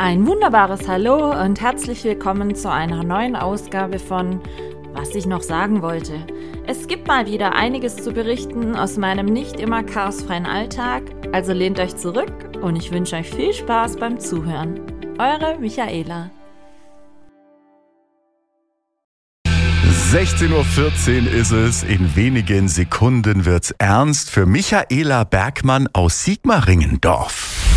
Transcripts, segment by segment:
Ein wunderbares Hallo und herzlich willkommen zu einer neuen Ausgabe von Was ich noch sagen wollte. Es gibt mal wieder einiges zu berichten aus meinem nicht immer chaosfreien Alltag, also lehnt euch zurück und ich wünsche euch viel Spaß beim Zuhören. Eure Michaela. 16.14 Uhr ist es. In wenigen Sekunden wird's ernst für Michaela Bergmann aus Sigmaringendorf.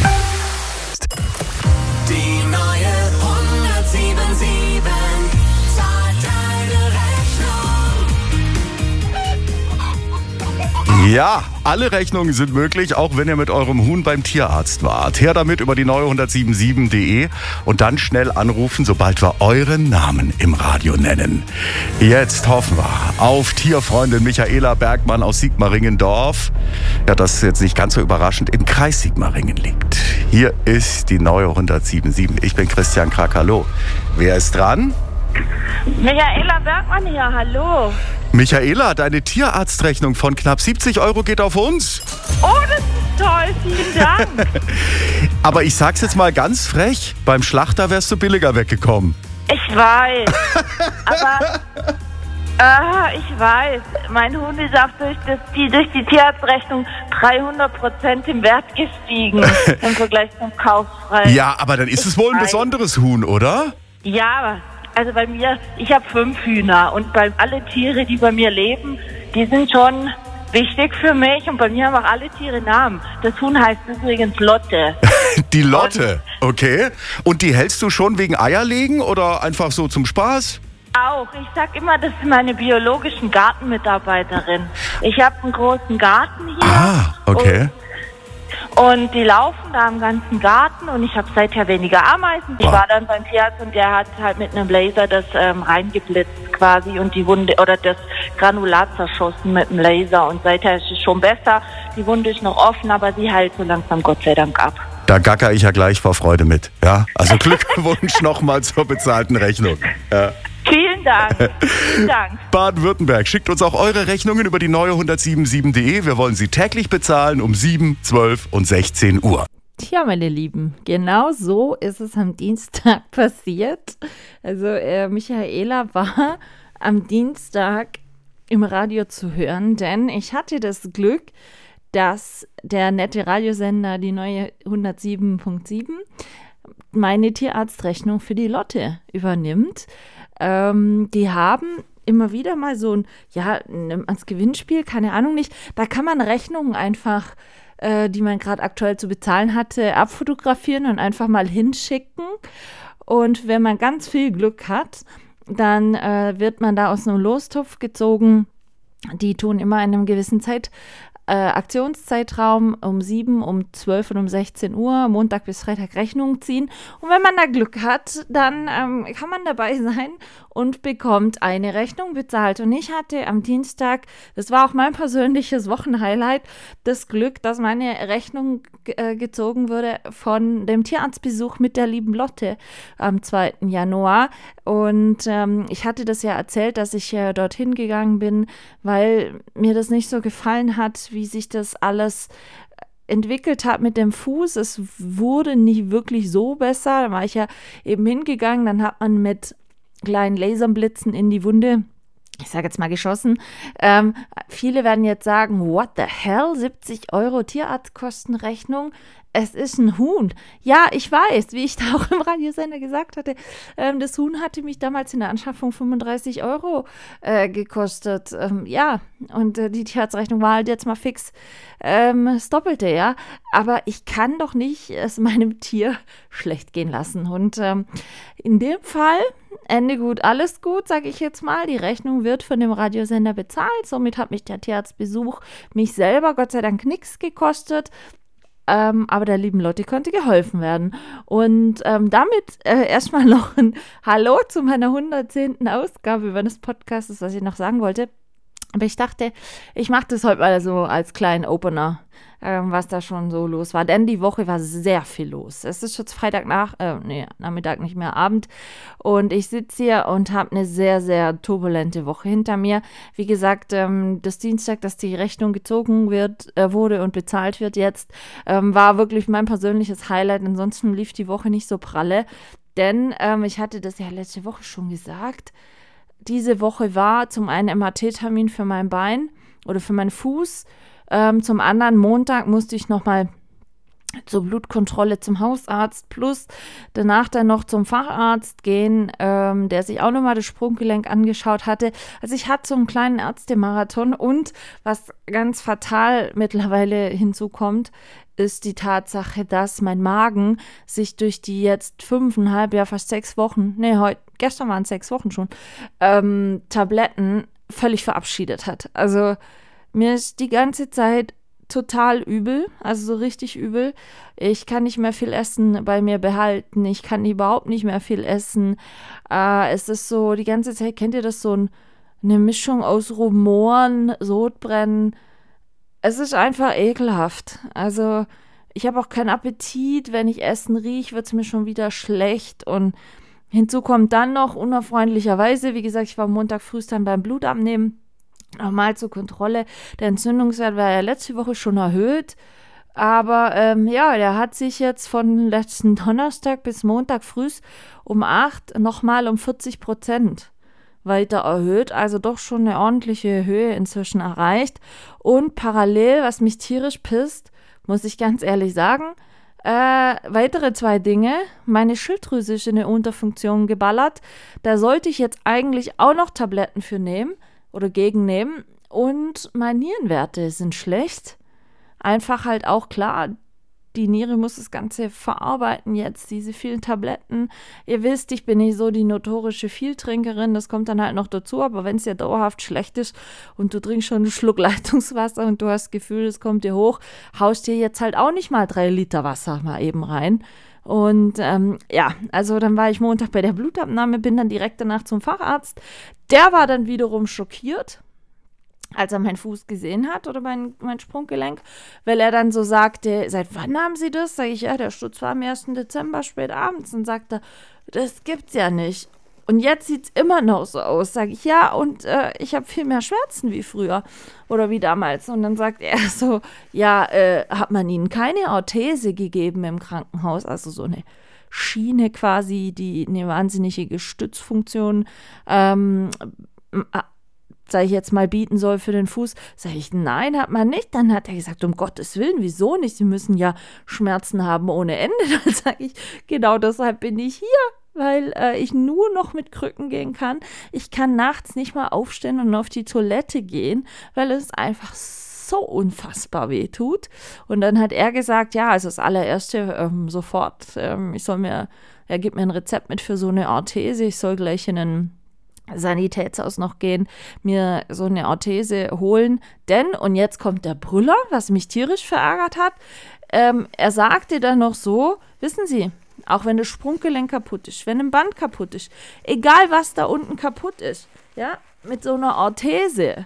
Ja, alle Rechnungen sind möglich, auch wenn ihr mit eurem Huhn beim Tierarzt wart. Her damit über die neue 1077.de und dann schnell anrufen, sobald wir euren Namen im Radio nennen. Jetzt hoffen wir auf Tierfreundin Michaela Bergmann aus Sigmaringendorf. Ja, das ist jetzt nicht ganz so überraschend, im Kreis Sigmaringen liegt. Hier ist die neue 1077. Ich bin Christian Krakalow. Wer ist dran? Michaela Bergmann hier, hallo. Michaela, deine Tierarztrechnung von knapp 70 Euro geht auf uns. Oh, das ist toll, vielen Dank. Aber ich sag's jetzt mal ganz frech, beim Schlachter wärst du billiger weggekommen. Ich weiß, aber ah, ich weiß, mein Hund ist auch durch, das, die, durch die Tierarztrechnung 300 Prozent im Wert gestiegen im Vergleich zum Kaufpreis. Ja, aber dann ist es wohl ein besonderes Huhn, oder? Ja, also bei mir, ich habe fünf Hühner und bei alle Tiere, die bei mir leben, die sind schon wichtig für mich und bei mir haben auch alle Tiere Namen. Das Huhn heißt übrigens Lotte. Die Lotte, okay. Und die hältst du schon wegen Eierlegen oder einfach so zum Spaß? Auch. Ich sag immer, das ist meine biologischen Gartenmitarbeiterin. Ich habe einen großen Garten hier. Ah, okay. Und, die laufen da im ganzen Garten und ich habe seither weniger Ameisen. Ich Ah. war dann beim Tierarzt und der hat halt mit einem Laser das ähm, reingeblitzt quasi und die Wunde oder das Granulat zerschossen mit dem Laser und seither ist es schon besser. Die Wunde ist noch offen, aber sie heilt so langsam Gott sei Dank ab. Da gacker ich ja gleich vor Freude mit. Ja, also Glückwunsch nochmal zur bezahlten Rechnung. Ja. Vielen Dank. Vielen Dank. Baden-Württemberg, schickt uns auch eure Rechnungen über die neue 1077.de. Wir wollen sie täglich bezahlen um 7, 12 und 16 Uhr. Tja, meine Lieben, genau so ist es am Dienstag passiert. Also äh, Michaela war am Dienstag im Radio zu hören, denn ich hatte das Glück, dass der nette Radiosender, die neue 107.7, meine Tierarztrechnung für die Lotte übernimmt. Ähm, die haben immer wieder mal so ein, ja, man's Gewinnspiel, keine Ahnung nicht. Da kann man Rechnungen einfach, äh, die man gerade aktuell zu bezahlen hatte, abfotografieren und einfach mal hinschicken. Und wenn man ganz viel Glück hat, dann äh, wird man da aus einem Lostopf gezogen. Die tun immer in einem gewissen Zeit, äh, Aktionszeitraum um 7, um 12 und um 16 Uhr, Montag bis Freitag Rechnungen ziehen. Und wenn man da Glück hat, dann ähm, kann man dabei sein und bekommt eine Rechnung bezahlt. Und ich hatte am Dienstag, das war auch mein persönliches Wochenhighlight, das Glück, dass meine Rechnung äh, gezogen wurde von dem Tierarztbesuch mit der lieben Lotte am 2. Januar. Und ähm, ich hatte das ja erzählt, dass ich äh, dorthin gegangen bin, weil mir das nicht so gefallen hat, wie sich das alles entwickelt hat mit dem Fuß. Es wurde nicht wirklich so besser. Da war ich ja eben hingegangen, dann hat man mit kleinen Laserblitzen in die Wunde ich sage jetzt mal geschossen. Ähm, viele werden jetzt sagen, what the hell, 70 Euro Tierarztkostenrechnung? Es ist ein Huhn. Ja, ich weiß, wie ich da auch im Radiosender gesagt hatte, ähm, das Huhn hatte mich damals in der Anschaffung 35 Euro äh, gekostet. Ähm, ja, und äh, die Tierarztrechnung war halt jetzt mal fix ähm, das Doppelte, ja. Aber ich kann doch nicht es meinem Tier schlecht gehen lassen. Und ähm, in dem Fall, Ende gut, alles gut, sage ich jetzt mal. Die Rechnung wird von dem Radiosender bezahlt. Somit hat mich der Tierarztbesuch mich selber Gott sei Dank nichts gekostet. Ähm, aber der lieben Lotte konnte geholfen werden. Und ähm, damit äh, erstmal noch ein Hallo zu meiner 110. Ausgabe meines Podcasts, was ich noch sagen wollte. Aber ich dachte, ich mache das heute mal so als kleinen Opener, ähm, was da schon so los war. Denn die Woche war sehr viel los. Es ist jetzt Freitag nach, äh, nee, Nachmittag nicht mehr Abend. Und ich sitze hier und habe eine sehr, sehr turbulente Woche hinter mir. Wie gesagt, ähm, das Dienstag, dass die Rechnung gezogen wird, äh, wurde und bezahlt wird jetzt, ähm, war wirklich mein persönliches Highlight. Ansonsten lief die Woche nicht so pralle. Denn ähm, ich hatte das ja letzte Woche schon gesagt diese Woche war zum einen MRT-Termin für mein Bein oder für meinen Fuß. Ähm, zum anderen Montag musste ich nochmal zur Blutkontrolle zum Hausarzt plus danach dann noch zum Facharzt gehen, ähm, der sich auch nochmal das Sprunggelenk angeschaut hatte. Also ich hatte so einen kleinen Ärztemarathon und was ganz fatal mittlerweile hinzukommt, ist die Tatsache, dass mein Magen sich durch die jetzt fünfeinhalb, ja fast sechs Wochen, nee, heute, gestern waren es sechs Wochen schon, ähm, Tabletten völlig verabschiedet hat. Also mir ist die ganze Zeit total übel, also so richtig übel. Ich kann nicht mehr viel Essen bei mir behalten. Ich kann überhaupt nicht mehr viel essen. Äh, es ist so, die ganze Zeit, kennt ihr das so ein, eine Mischung aus Rumoren, Sodbrennen. Es ist einfach ekelhaft. Also ich habe auch keinen Appetit. Wenn ich Essen rieche, wird es mir schon wieder schlecht. Und hinzu kommt dann noch unerfreundlicherweise, wie gesagt, ich war Montag früh dann beim Blutabnehmen Nochmal zur Kontrolle. Der Entzündungswert war ja letzte Woche schon erhöht. Aber ähm, ja, der hat sich jetzt von letzten Donnerstag bis Montag früh um 8 nochmal um 40 Prozent weiter erhöht. Also doch schon eine ordentliche Höhe inzwischen erreicht. Und parallel, was mich tierisch pisst, muss ich ganz ehrlich sagen, äh, weitere zwei Dinge. Meine Schilddrüse ist in eine Unterfunktion geballert. Da sollte ich jetzt eigentlich auch noch Tabletten für nehmen oder gegennehmen. Und meine Nierenwerte sind schlecht. Einfach halt auch klar, die Niere muss das Ganze verarbeiten jetzt, diese vielen Tabletten. Ihr wisst, ich bin nicht so die notorische Vieltrinkerin, das kommt dann halt noch dazu, aber wenn es dir dauerhaft schlecht ist und du trinkst schon einen Schluck Leitungswasser und du hast das Gefühl, es kommt dir hoch, haust dir jetzt halt auch nicht mal drei Liter Wasser mal eben rein. Und ähm, ja, also dann war ich Montag bei der Blutabnahme, bin dann direkt danach zum Facharzt. Der war dann wiederum schockiert, als er meinen Fuß gesehen hat oder mein, mein Sprunggelenk, weil er dann so sagte, seit wann haben Sie das? Sag ich, ja, der Sturz war am 1. Dezember spät abends und sagte, das gibt's ja nicht. Und jetzt sieht es immer noch so aus. Sage ich, ja, und äh, ich habe viel mehr Schmerzen wie früher oder wie damals. Und dann sagt er so, ja, äh, hat man ihnen keine Orthese gegeben im Krankenhaus, also so eine Schiene quasi, die eine wahnsinnige Stützfunktion, ähm, sage ich jetzt mal, bieten soll für den Fuß. Sage ich, nein, hat man nicht. Dann hat er gesagt, um Gottes Willen, wieso nicht? Sie müssen ja Schmerzen haben ohne Ende. Dann sage ich, genau deshalb bin ich hier weil äh, ich nur noch mit Krücken gehen kann. Ich kann nachts nicht mal aufstehen und auf die Toilette gehen, weil es einfach so unfassbar weh tut. Und dann hat er gesagt, ja, also das allererste ähm, sofort, ähm, ich soll mir, er gibt mir ein Rezept mit für so eine Orthese, ich soll gleich in einen Sanitätshaus noch gehen, mir so eine Orthese holen. Denn, und jetzt kommt der Brüller, was mich tierisch verärgert hat, ähm, er sagte dann noch so, wissen Sie, auch wenn das Sprunggelenk kaputt ist, wenn ein Band kaputt ist, egal was da unten kaputt ist, ja, mit so einer Orthese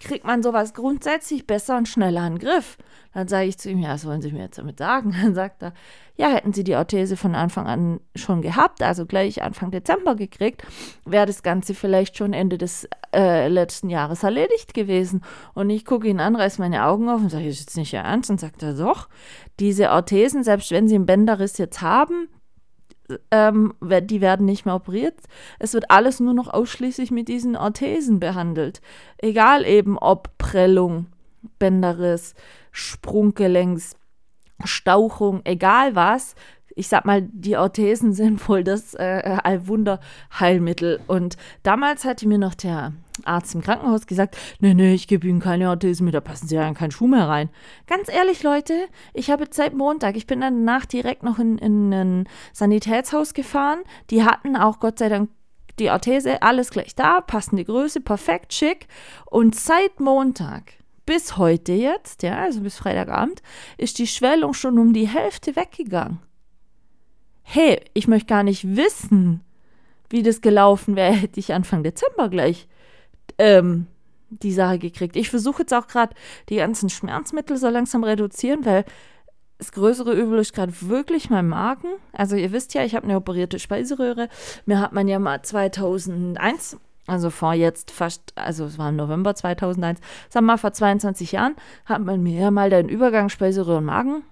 kriegt man sowas grundsätzlich besser und schneller in den Griff. Dann sage ich zu ihm, ja, was wollen Sie mir jetzt damit sagen? Dann sagt er, ja, hätten Sie die Orthese von Anfang an schon gehabt, also gleich Anfang Dezember gekriegt, wäre das Ganze vielleicht schon Ende des äh, letzten Jahres erledigt gewesen. Und ich gucke ihn an, reiß meine Augen auf und sage, ist jetzt nicht Ihr Ernst? Und sagt er, doch, diese Orthesen, selbst wenn Sie einen Bänderriss jetzt haben, ähm, die werden nicht mehr operiert. Es wird alles nur noch ausschließlich mit diesen Orthesen behandelt. Egal eben ob Prellung, Bänderriss, Sprunggelenks, Stauchung, egal was. Ich sag mal, die Orthesen sind wohl das äh, Allwunderheilmittel. Und damals hatte mir noch der Arzt im Krankenhaus gesagt, nee, nee, ich gebe Ihnen keine Orthesen mehr, da passen Sie ja in keinen Schuh mehr rein. Ganz ehrlich, Leute, ich habe seit Montag, ich bin danach direkt noch in, in ein Sanitätshaus gefahren. Die hatten auch Gott sei Dank die Orthese, alles gleich da, passende Größe, perfekt, schick. Und seit Montag bis heute jetzt, ja, also bis Freitagabend, ist die Schwellung schon um die Hälfte weggegangen. Hey, ich möchte gar nicht wissen, wie das gelaufen wäre, hätte ich Anfang Dezember gleich ähm, die Sache gekriegt. Ich versuche jetzt auch gerade die ganzen Schmerzmittel so langsam reduzieren, weil das größere Übel ist gerade wirklich mein Magen. Also ihr wisst ja, ich habe eine operierte Speiseröhre. Mir hat man ja mal 2001, also vor jetzt fast, also es war im November 2001, sagen wir mal vor 22 Jahren, hat man mir ja mal den Übergang Speiseröhre und Magen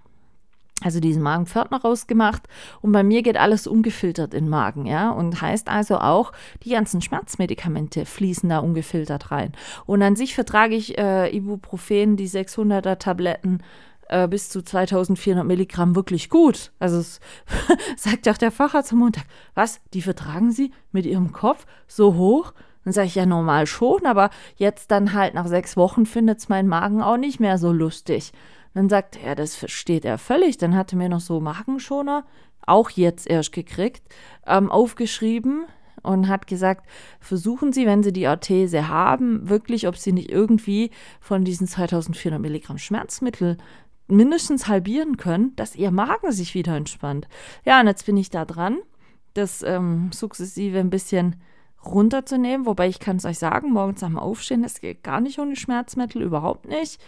also diesen Magenpförtner rausgemacht und bei mir geht alles ungefiltert in den Magen, ja, und heißt also auch, die ganzen Schmerzmedikamente fließen da ungefiltert rein. Und an sich vertrage ich äh, Ibuprofen, die 600er Tabletten äh, bis zu 2400 Milligramm wirklich gut. Also es sagt auch der Facharzt am Montag, was, die vertragen Sie mit Ihrem Kopf so hoch? Dann sage ich ja normal schon, aber jetzt dann halt nach sechs Wochen findet es mein Magen auch nicht mehr so lustig. Dann sagt er, das versteht er völlig. Dann hatte mir noch so Magenschoner, auch jetzt erst gekriegt, ähm, aufgeschrieben und hat gesagt, versuchen Sie, wenn Sie die Orthese haben, wirklich, ob Sie nicht irgendwie von diesen 2400 Milligramm Schmerzmittel mindestens halbieren können, dass Ihr Magen sich wieder entspannt. Ja, und jetzt bin ich da dran, das ähm, sukzessive ein bisschen runterzunehmen, wobei ich kann es euch sagen, morgens am Aufstehen, es geht gar nicht ohne Schmerzmittel, überhaupt nicht.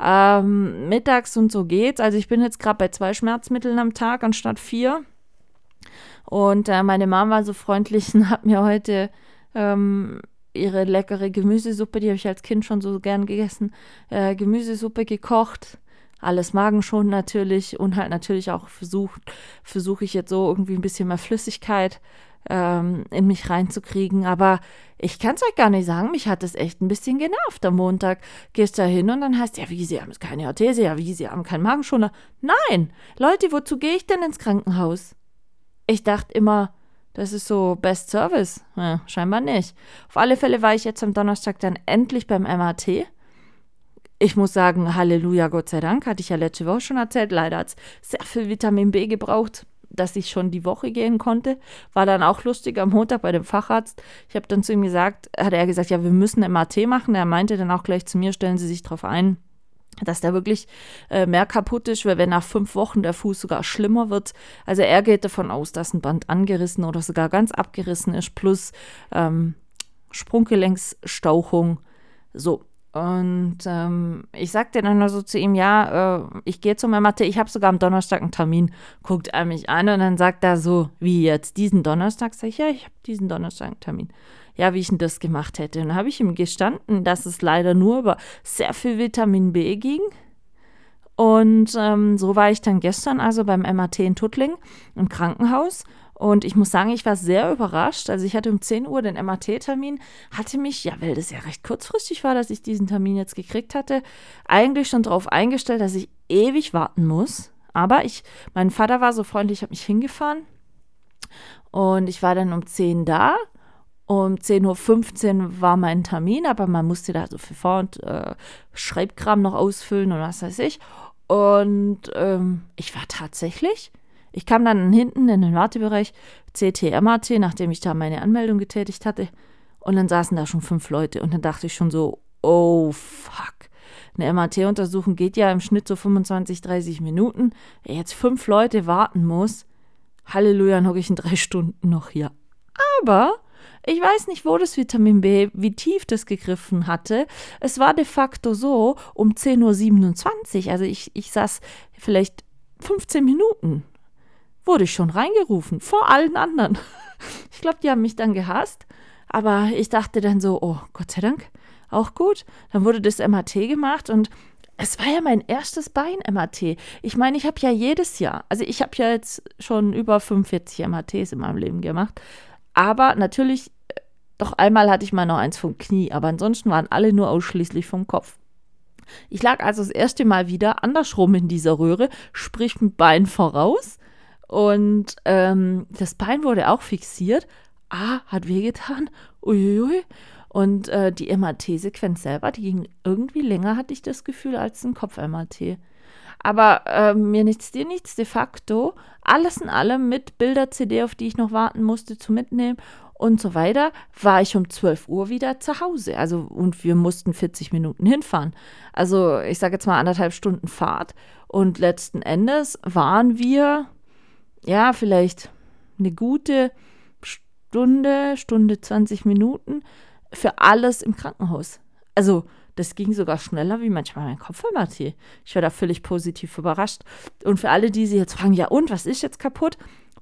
Ähm, mittags und so geht's. Also ich bin jetzt gerade bei zwei Schmerzmitteln am Tag anstatt vier. Und äh, meine Mama war so freundlich und hat mir heute ähm, ihre leckere Gemüsesuppe, die habe ich als Kind schon so gern gegessen, äh, Gemüsesuppe gekocht. Alles Magenschonend natürlich und halt natürlich auch versucht, versuche ich jetzt so irgendwie ein bisschen mehr Flüssigkeit ähm, in mich reinzukriegen. Aber ich kann es euch gar nicht sagen, mich hat es echt ein bisschen genervt am Montag. Gehst da hin und dann heißt ja, wie, Sie haben keine Orthese, ja, wie, Sie haben keinen Magenschoner. Nein, Leute, wozu gehe ich denn ins Krankenhaus? Ich dachte immer, das ist so Best Service. Ja, scheinbar nicht. Auf alle Fälle war ich jetzt am Donnerstag dann endlich beim MAT. Ich muss sagen, Halleluja, Gott sei Dank, hatte ich ja letzte Woche schon erzählt. Leider hat es sehr viel Vitamin B gebraucht dass ich schon die Woche gehen konnte. War dann auch lustig am Montag bei dem Facharzt. Ich habe dann zu ihm gesagt, hat er gesagt, ja, wir müssen MAT machen. Er meinte dann auch gleich zu mir, stellen Sie sich darauf ein, dass da wirklich äh, mehr kaputt ist, weil wenn nach fünf Wochen der Fuß sogar schlimmer wird. Also er geht davon aus, dass ein Band angerissen oder sogar ganz abgerissen ist, plus ähm, Sprunggelenksstauchung. So, und ähm, ich sagte dann nur so zu ihm, ja, äh, ich gehe zu meiner Mathe, ich habe sogar am Donnerstag einen Termin. Guckt er mich an und dann sagt er so, wie jetzt, diesen Donnerstag? Sag ich, ja, ich habe diesen Donnerstag einen Termin. Ja, wie ich denn das gemacht hätte. Und dann habe ich ihm gestanden, dass es leider nur über sehr viel Vitamin B ging. Und ähm, so war ich dann gestern also beim MAT in Tuttling im Krankenhaus und ich muss sagen, ich war sehr überrascht. Also ich hatte um 10 Uhr den MAT-Termin, hatte mich, ja, weil das ja recht kurzfristig war, dass ich diesen Termin jetzt gekriegt hatte, eigentlich schon darauf eingestellt, dass ich ewig warten muss. Aber ich, mein Vater war so freundlich, hat mich hingefahren. Und ich war dann um 10 da. Um 10.15 Uhr war mein Termin, aber man musste da so viel Vor- und äh, Schreibkram noch ausfüllen und was weiß ich. Und ähm, ich war tatsächlich ich kam dann hinten in den Wartebereich CT-MAT, nachdem ich da meine Anmeldung getätigt hatte. Und dann saßen da schon fünf Leute. Und dann dachte ich schon so, oh fuck. Eine MAT-Untersuchung geht ja im Schnitt so 25, 30 Minuten. Wer jetzt fünf Leute warten muss, Halleluja, dann hocke ich in drei Stunden noch hier. Aber ich weiß nicht, wo das Vitamin B, wie tief das gegriffen hatte. Es war de facto so um 10.27 Uhr. Also ich, ich saß vielleicht 15 Minuten wurde ich schon reingerufen, vor allen anderen. Ich glaube, die haben mich dann gehasst, aber ich dachte dann so, oh, Gott sei Dank, auch gut. Dann wurde das MAT gemacht und es war ja mein erstes Bein-MAT. Ich meine, ich habe ja jedes Jahr, also ich habe ja jetzt schon über 45 MATs in meinem Leben gemacht, aber natürlich, äh, doch einmal hatte ich mal noch eins vom Knie, aber ansonsten waren alle nur ausschließlich vom Kopf. Ich lag also das erste Mal wieder andersrum in dieser Röhre, sprich mit Bein voraus und ähm, das Bein wurde auch fixiert. Ah, hat wehgetan. Uiuiui. Und äh, die MRT-Sequenz selber, die ging irgendwie länger, hatte ich das Gefühl, als ein Kopf-MRT. Aber äh, mir nichts, dir nichts, de facto, alles in allem mit Bilder-CD, auf die ich noch warten musste, zu mitnehmen und so weiter, war ich um 12 Uhr wieder zu Hause. Also, und wir mussten 40 Minuten hinfahren. Also, ich sage jetzt mal anderthalb Stunden Fahrt. Und letzten Endes waren wir ja, vielleicht eine gute Stunde, Stunde 20 Minuten für alles im Krankenhaus. Also, das ging sogar schneller wie manchmal mein Kopfweh-MRT. Ich war da völlig positiv überrascht. Und für alle, die sich jetzt fragen, ja und, was ist jetzt kaputt?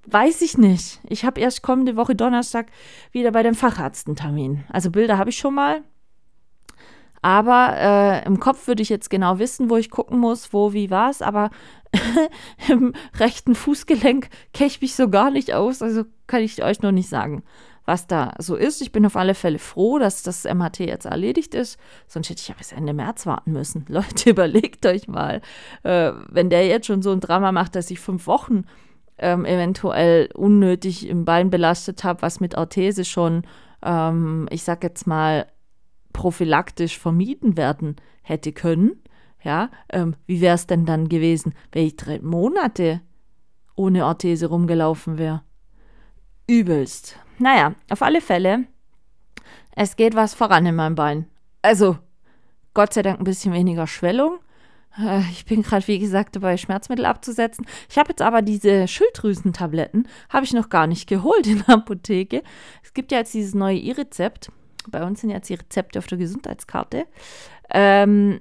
Weiß ich nicht. Ich habe erst kommende Woche Donnerstag wieder bei dem Facharzt einen Termin. Also Bilder habe ich schon mal. Aber äh, im Kopf würde ich jetzt genau wissen, wo ich gucken muss, wo, wie, was. Aber im rechten Fußgelenk kenne ich mich so gar nicht aus. Also kann ich euch noch nicht sagen, was da so ist. Ich bin auf alle Fälle froh, dass das MHT jetzt erledigt ist. Sonst hätte ich ja bis Ende März warten müssen. Leute, überlegt euch mal, äh, wenn der jetzt schon so ein Drama macht, dass ich fünf Wochen ähm, eventuell unnötig im Bein belastet habe, was mit Orthese schon, ähm, ich sag jetzt mal, prophylaktisch vermieden werden hätte können. Ja, ähm, wie wäre es denn dann gewesen, wenn ich drei Monate ohne Orthese rumgelaufen wäre? Übelst. Naja, auf alle Fälle, es geht was voran in meinem Bein. Also, Gott sei Dank ein bisschen weniger Schwellung. Äh, Ich bin gerade, wie gesagt, dabei, Schmerzmittel abzusetzen. Ich habe jetzt aber diese Schilddrüsentabletten, habe ich noch gar nicht geholt in der Apotheke. Es gibt ja jetzt dieses neue E-Rezept. Bei uns sind jetzt die Rezepte auf der Gesundheitskarte. Ähm,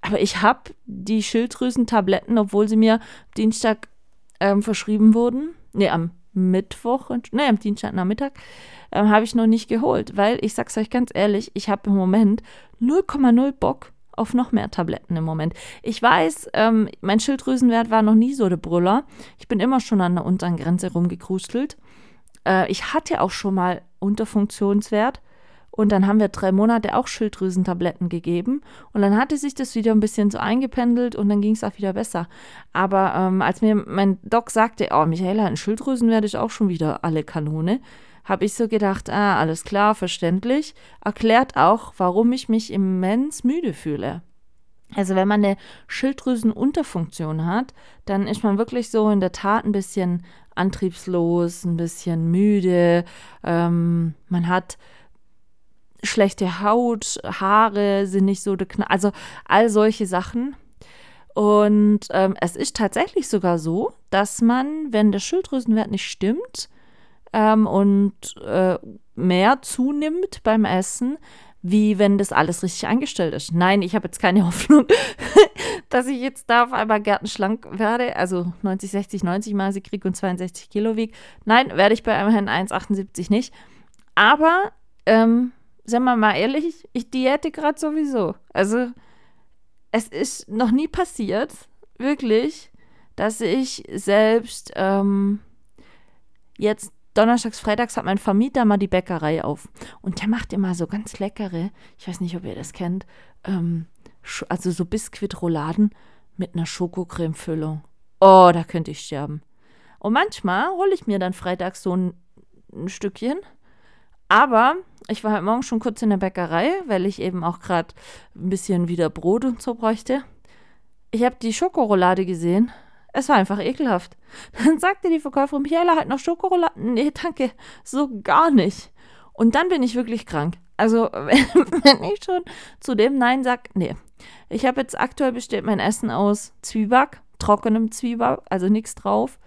aber ich habe die Schilddrüsentabletten, obwohl sie mir Dienstag ähm, verschrieben wurden, nee, am Mittwoch, nee, am Dienstagnachmittag, ähm, habe ich noch nicht geholt, weil ich sag's euch ganz ehrlich, ich habe im Moment 0,0 Bock auf noch mehr Tabletten im Moment. Ich weiß, ähm, mein Schilddrüsenwert war noch nie so der Brüller. Ich bin immer schon an der unteren Grenze rumgekrustelt. Äh, ich hatte auch schon mal Unterfunktionswert. Und dann haben wir drei Monate auch Schilddrüsentabletten gegeben. Und dann hatte sich das wieder ein bisschen so eingependelt und dann ging es auch wieder besser. Aber ähm, als mir mein Doc sagte, oh, Michaela, ein Schilddrüsenwert ist auch schon wieder alle Kanone, habe ich so gedacht, ah, alles klar, verständlich. Erklärt auch, warum ich mich immens müde fühle. Also wenn man eine Schilddrüsenunterfunktion hat, dann ist man wirklich so in der Tat ein bisschen antriebslos, ein bisschen müde. Ähm, man hat schlechte Haut, Haare sind nicht so, dekna- also all solche Sachen. Und ähm, es ist tatsächlich sogar so, dass man, wenn der Schilddrüsenwert nicht stimmt ähm, und äh, mehr zunimmt beim Essen, wie wenn das alles richtig eingestellt ist. Nein, ich habe jetzt keine Hoffnung, dass ich jetzt da auf einmal gärtenschlank werde, also 90, 60, 90 Maße kriege und 62 Kilo wiege. Nein, werde ich bei einem Herrn 1,78 nicht. Aber, ähm, sagen wir mal ehrlich, ich diäte gerade sowieso. Also, es ist noch nie passiert, wirklich, dass ich selbst ähm, jetzt donnerstags, freitags hat mein Vermieter mal die Bäckerei auf. Und der macht immer so ganz leckere, ich weiß nicht, ob ihr das kennt, ähm, also so Biskuitrouladen mit einer Schokocreme-Füllung. Oh, da könnte ich sterben. Und manchmal hole ich mir dann freitags so ein, ein Stückchen. Aber ich war heute Morgen schon kurz in der Bäckerei, weil ich eben auch gerade ein bisschen wieder Brot und so bräuchte. Ich habe die Schokoroulade gesehen. Es war einfach ekelhaft. Dann sagte die Verkäuferin, Michaela hat noch Schokoroulade. Nee, danke, so gar nicht. Und dann bin ich wirklich krank. Also, wenn, wenn ich schon zu dem Nein sage, nee. Ich habe jetzt aktuell besteht mein Essen aus Zwieback, trockenem Zwieback, also nichts drauf.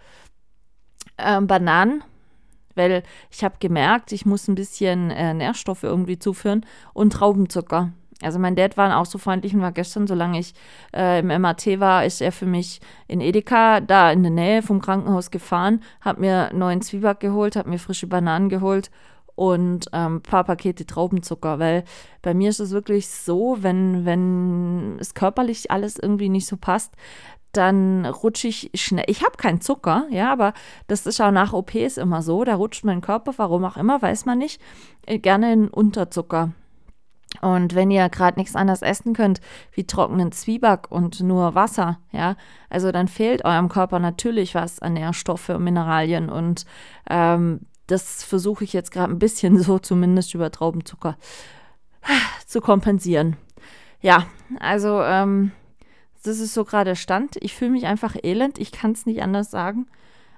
Ähm, Bananen, weil ich habe gemerkt, ich muss ein bisschen äh, Nährstoffe irgendwie zuführen und Traubenzucker. Also mein Dad war auch so freundlich und war gestern, solange ich äh, im MAT war, ist er für mich in Edeka, da in der Nähe vom Krankenhaus gefahren, hat mir neuen Zwieback geholt, hat mir frische Bananen geholt und ähm, ein paar Pakete Traubenzucker, weil bei mir ist es wirklich so, wenn, wenn es körperlich alles irgendwie nicht so passt, dann rutsche ich schnell. Ich habe keinen Zucker, ja, aber das ist auch nach OPs immer so. Da rutscht mein Körper, warum auch immer, weiß man nicht, äh, gerne in Unterzucker. Und wenn ihr gerade nichts anderes essen könnt, wie trockenen Zwieback und nur Wasser, ja, also dann fehlt eurem Körper natürlich was an Nährstoffe und Mineralien. Und ähm, das versuche ich jetzt gerade ein bisschen so, zumindest über Traubenzucker, zu kompensieren. Ja, also ähm, das ist so gerade der Stand. Ich fühle mich einfach elend. Ich kann es nicht anders sagen.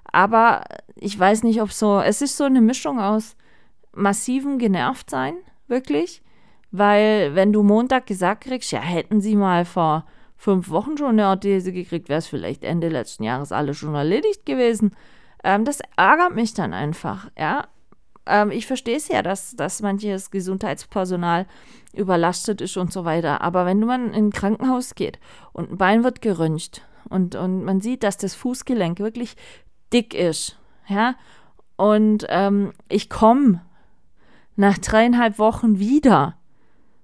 Aber ich weiß nicht, ob so. Es ist so eine Mischung aus massivem Genervtsein, wirklich. Weil, wenn du Montag gesagt kriegst, ja, hätten sie mal vor fünf Wochen schon eine Orthese gekriegt, wäre es vielleicht Ende letzten Jahres alles schon erledigt gewesen. Ähm, das ärgert mich dann einfach, ja. Ähm, ich verstehe es ja, dass, dass manches Gesundheitspersonal überlastet ist und so weiter. Aber wenn man in ein Krankenhaus geht und ein Bein wird geröntgt und, und man sieht, dass das Fußgelenk wirklich dick ist, ja, und ähm, ich komme nach dreieinhalb Wochen wieder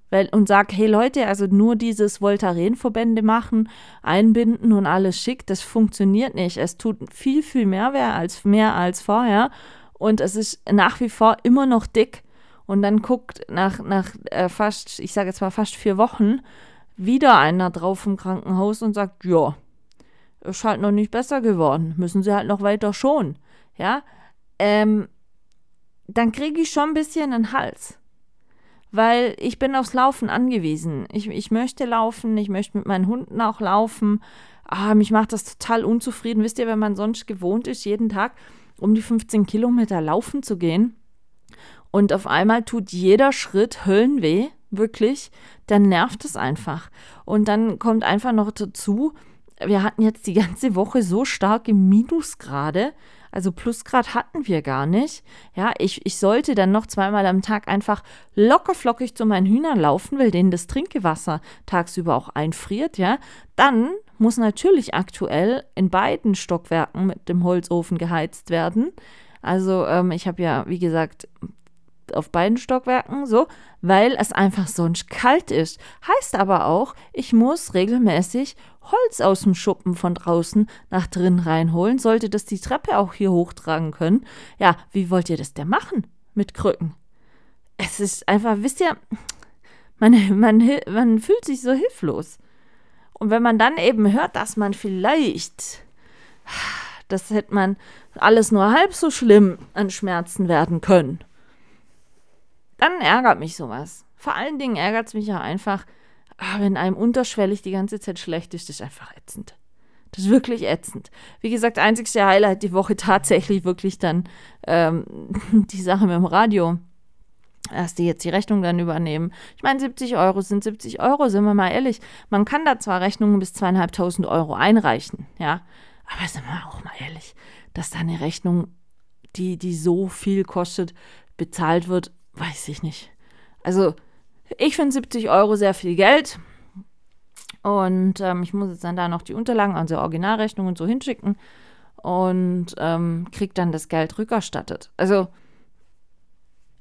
weil, und sage, hey Leute, also nur dieses Voltaren-Verbände machen, einbinden und alles schick, das funktioniert nicht. Es tut viel, viel mehr weh als mehr als vorher und es ist nach wie vor immer noch dick. Und dann guckt nach, nach äh, fast, ich sage jetzt mal fast vier Wochen, wieder einer drauf im Krankenhaus und sagt, ja, ist halt noch nicht besser geworden, müssen sie halt noch weiter schon. Ja, ähm, dann kriege ich schon ein bisschen einen Hals weil ich bin aufs Laufen angewiesen. Ich, ich möchte laufen, ich möchte mit meinen Hunden auch laufen. Ah, mich macht das total unzufrieden. Wisst ihr, wenn man sonst gewohnt ist, jeden Tag um die 15 Kilometer laufen zu gehen. Und auf einmal tut jeder Schritt Höllenweh, wirklich, dann nervt es einfach. Und dann kommt einfach noch dazu, wir hatten jetzt die ganze Woche so starke Minusgrade, also Plusgrad hatten wir gar nicht. Ja, ich, ich sollte dann noch zweimal am Tag einfach lockerflockig zu meinen Hühnern laufen, weil denen das Trinkgewasser tagsüber auch einfriert. Ja, dann muss natürlich aktuell in beiden Stockwerken mit dem Holzofen geheizt werden. Also ähm, ich habe ja, wie gesagt, auf beiden Stockwerken so, weil es einfach sonst kalt ist. Heißt aber auch, ich muss regelmäßig Holz aus dem Schuppen von draußen nach drin reinholen, sollte das die Treppe auch hier hochtragen können. Ja, wie wollt ihr das denn machen mit Krücken? Es ist einfach, wisst ihr, man, man, man fühlt sich so hilflos. Und wenn man dann eben hört, dass man vielleicht, das hätte man alles nur halb so schlimm an Schmerzen werden können, dann ärgert mich sowas. Vor allen Dingen ärgert es mich ja einfach, ah, wenn einem unterschwellig die ganze Zeit schlecht ist, das ist einfach ätzend. Das ist wirklich ätzend. Wie gesagt, einzigste Highlight die Woche tatsächlich wirklich dann ähm, die Sache mit dem Radio. Dass die jetzt die Rechnung dann übernehmen. Ich meine, 70 Euro sind 70 Euro, sind wir mal ehrlich. Man kann da zwar Rechnungen bis zweieinhalbtausend Euro einreichen, ja. Aber sind wir auch mal ehrlich, dass da eine Rechnung, die, die so viel kostet, bezahlt wird, weiß ich nicht. Also, ich finde 70 Euro sehr viel Geld. Und ähm, ich muss jetzt dann da noch die Unterlagen, also Originalrechnungen und so hinschicken und ähm, kriege dann das Geld rückerstattet. Also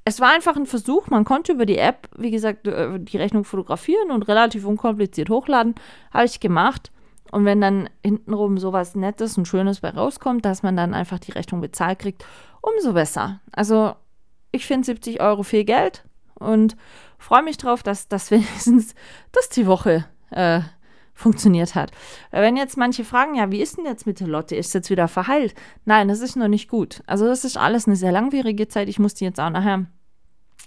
es war einfach ein Versuch, man konnte über die App, wie gesagt, äh, die Rechnung fotografieren und relativ unkompliziert hochladen. Habe ich gemacht. Und wenn dann hintenrum sowas Nettes und Schönes bei rauskommt, dass man dann einfach die Rechnung bezahlt kriegt, umso besser. Also ich finde 70 Euro viel Geld und freue mich drauf, dass das wenigstens das die Woche äh, funktioniert hat. Wenn jetzt manche fragen, ja, wie ist denn jetzt mit der Lotte? Ist jetzt wieder verheilt? Nein, das ist noch nicht gut. Also das ist alles eine sehr langwierige Zeit. Ich musste jetzt auch nachher,